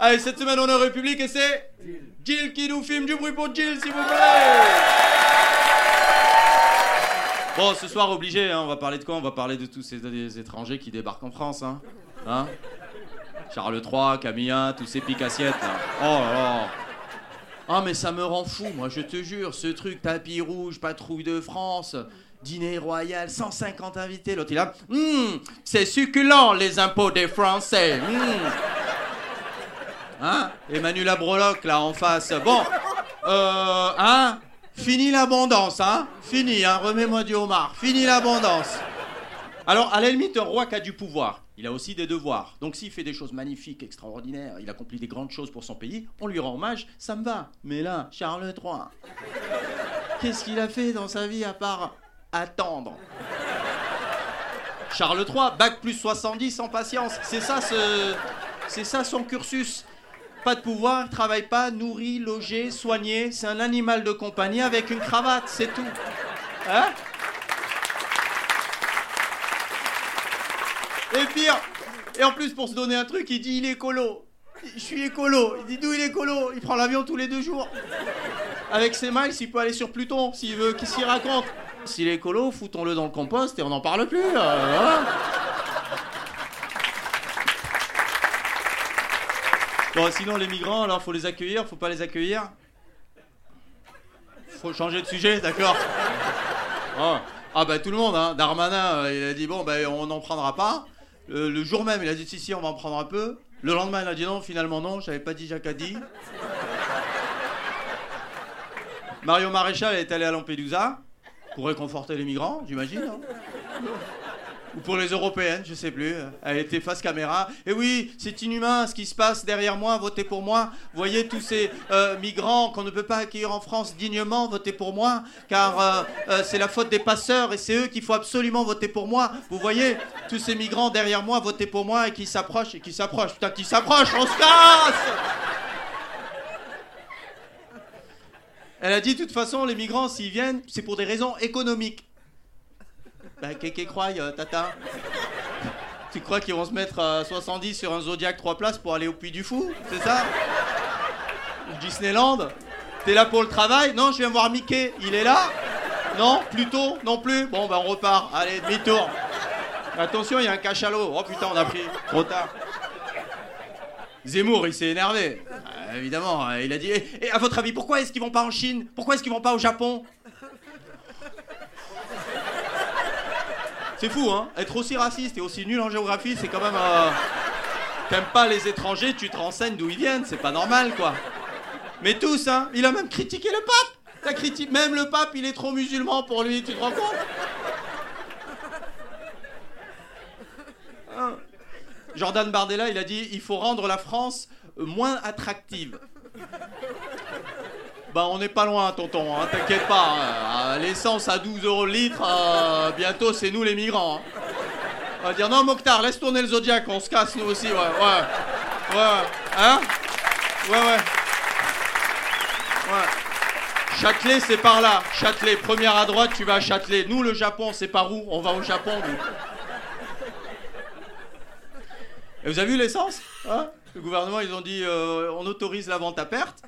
Allez, cette semaine on est en République et c'est Jill qui nous filme du bruit pour Jill, s'il vous plaît. Bon, ce soir obligé, hein, on va parler de quoi? On va parler de tous ces des étrangers qui débarquent en France, hein, hein? Charles III, Camilla, tous ces picassiettes. Là. Oh là là. Ah mais ça me rend fou, moi je te jure, ce truc tapis rouge, patrouille de France, dîner royal, 150 invités, l'autre il a, Hum, c'est succulent les impôts des Français. Hum. Hein Emmanuel Abroloc là en face. Bon, euh, hein Fini l'abondance, hein Fini, hein Remets-moi du homard. Fini l'abondance. Alors, à la limite, un roi qui a du pouvoir, il a aussi des devoirs. Donc, s'il fait des choses magnifiques, extraordinaires, il accomplit des grandes choses pour son pays, on lui rend hommage, ça me va. Mais là, Charles III, qu'est-ce qu'il a fait dans sa vie à part attendre? Charles III, bac plus 70 en patience. C'est ça, ce... c'est ça son cursus. Pas de pouvoir, il travaille pas, nourri, logé, soigné. C'est un animal de compagnie avec une cravate, c'est tout. Hein Et pire, et en plus pour se donner un truc, il dit il est écolo. Je suis écolo. Il dit d'où il est écolo? Il prend l'avion tous les deux jours. Avec ses miles, il peut aller sur Pluton s'il veut. Qu'est-ce qu'il raconte? S'il est écolo, foutons-le dans le compost et on n'en parle plus. euh. Bon, sinon les migrants, alors faut les accueillir, faut pas les accueillir. Faut changer de sujet, d'accord Ah, ah bah tout le monde, hein. Darmanin, euh, il a dit bon, bah on n'en prendra pas. Le jour même, il a dit si si, on va en prendre un peu. Le lendemain, il a dit non, finalement non, j'avais pas dit Jacques dit. Mario Maréchal est allé à Lampedusa pour réconforter les migrants, j'imagine. hein. Ou pour les européennes, je sais plus. Elle était face caméra. Et oui, c'est inhumain ce qui se passe derrière moi, votez pour moi. Voyez tous ces euh, migrants qu'on ne peut pas accueillir en France dignement, votez pour moi. Car euh, euh, c'est la faute des passeurs et c'est eux qu'il faut absolument voter pour moi. Vous voyez, tous ces migrants derrière moi, votez pour moi et qui s'approchent et qui s'approchent. Putain, qui s'approchent, on se casse Elle a dit, de toute façon, les migrants, s'ils viennent, c'est pour des raisons économiques. Bah, qu'est-ce croient, euh, Tata Tu crois qu'ils vont se mettre à 70 sur un Zodiac 3 places pour aller au Puy du Fou C'est ça? Disneyland? T'es là pour le travail? Non, je viens voir Mickey. Il est là? Non Plutôt Non plus Bon, bah on repart. Allez, demi-tour. Attention, il y a un cachalot. Oh putain, on a pris. Trop tard. Zemmour, il s'est énervé. Ah, évidemment, euh, il a dit et, et à votre avis, pourquoi est-ce qu'ils vont pas en Chine? Pourquoi est-ce qu'ils vont pas au Japon? C'est fou, hein Être aussi raciste et aussi nul en géographie, c'est quand même. Euh... T'aimes pas les étrangers, tu te renseignes d'où ils viennent, c'est pas normal, quoi. Mais tous, hein Il a même critiqué le pape. Même le pape, il est trop musulman pour lui, tu te rends compte? Hein Jordan Bardella, il a dit il faut rendre la France euh, moins attractive. Bah on n'est pas loin, tonton, hein, t'inquiète pas. L'essence à 12 euros le litre, euh, bientôt c'est nous les migrants. hein. On va dire non Mokhtar, laisse tourner le Zodiac, on se casse nous aussi, ouais, ouais. Ouais. Hein? Ouais, ouais. Châtelet, c'est par là. Châtelet, première à droite, tu vas à Châtelet. Nous, le Japon, c'est par où? On va au Japon. Et vous avez vu l'essence hein? Le gouvernement, ils ont dit euh, on autorise la vente à perte.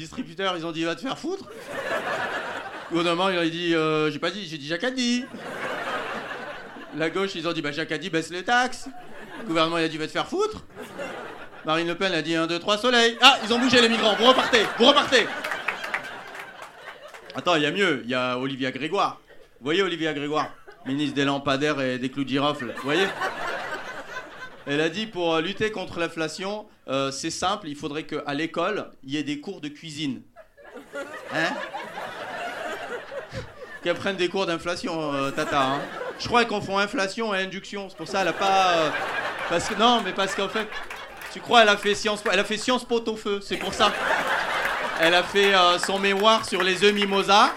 Distributeurs, ils ont dit va te faire foutre. Gouvernement, il a dit euh, j'ai pas dit, j'ai dit Jacques a. La gauche, ils ont dit bah Jacques a baisse les taxes. Le gouvernement, il a dit va te faire foutre. Marine Le Pen a dit 1, 2, 3, soleil. Ah, ils ont bougé les migrants, vous repartez, vous repartez. Attends, il y a mieux, il y a Olivia Grégoire. Vous voyez Olivia Grégoire Ministre des lampadaires et des clous de girofle. Vous voyez? Elle a dit pour euh, lutter contre l'inflation, euh, c'est simple, il faudrait qu'à l'école, il y ait des cours de cuisine. Hein? Qu'elle prenne des cours d'inflation, euh, Tata. hein. Je crois qu'on font inflation et induction, c'est pour ça elle a pas. parce que non, mais parce qu'en fait, tu crois elle a fait science, elle a fait pot au feu, c'est pour ça. Elle a fait son mémoire sur les œufs mimosa.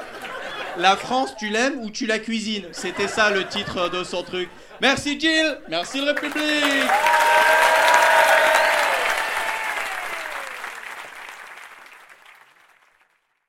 La France, tu l'aimes ou tu la cuisines? C'était ça le titre de son truc. Merci Jill, merci le République.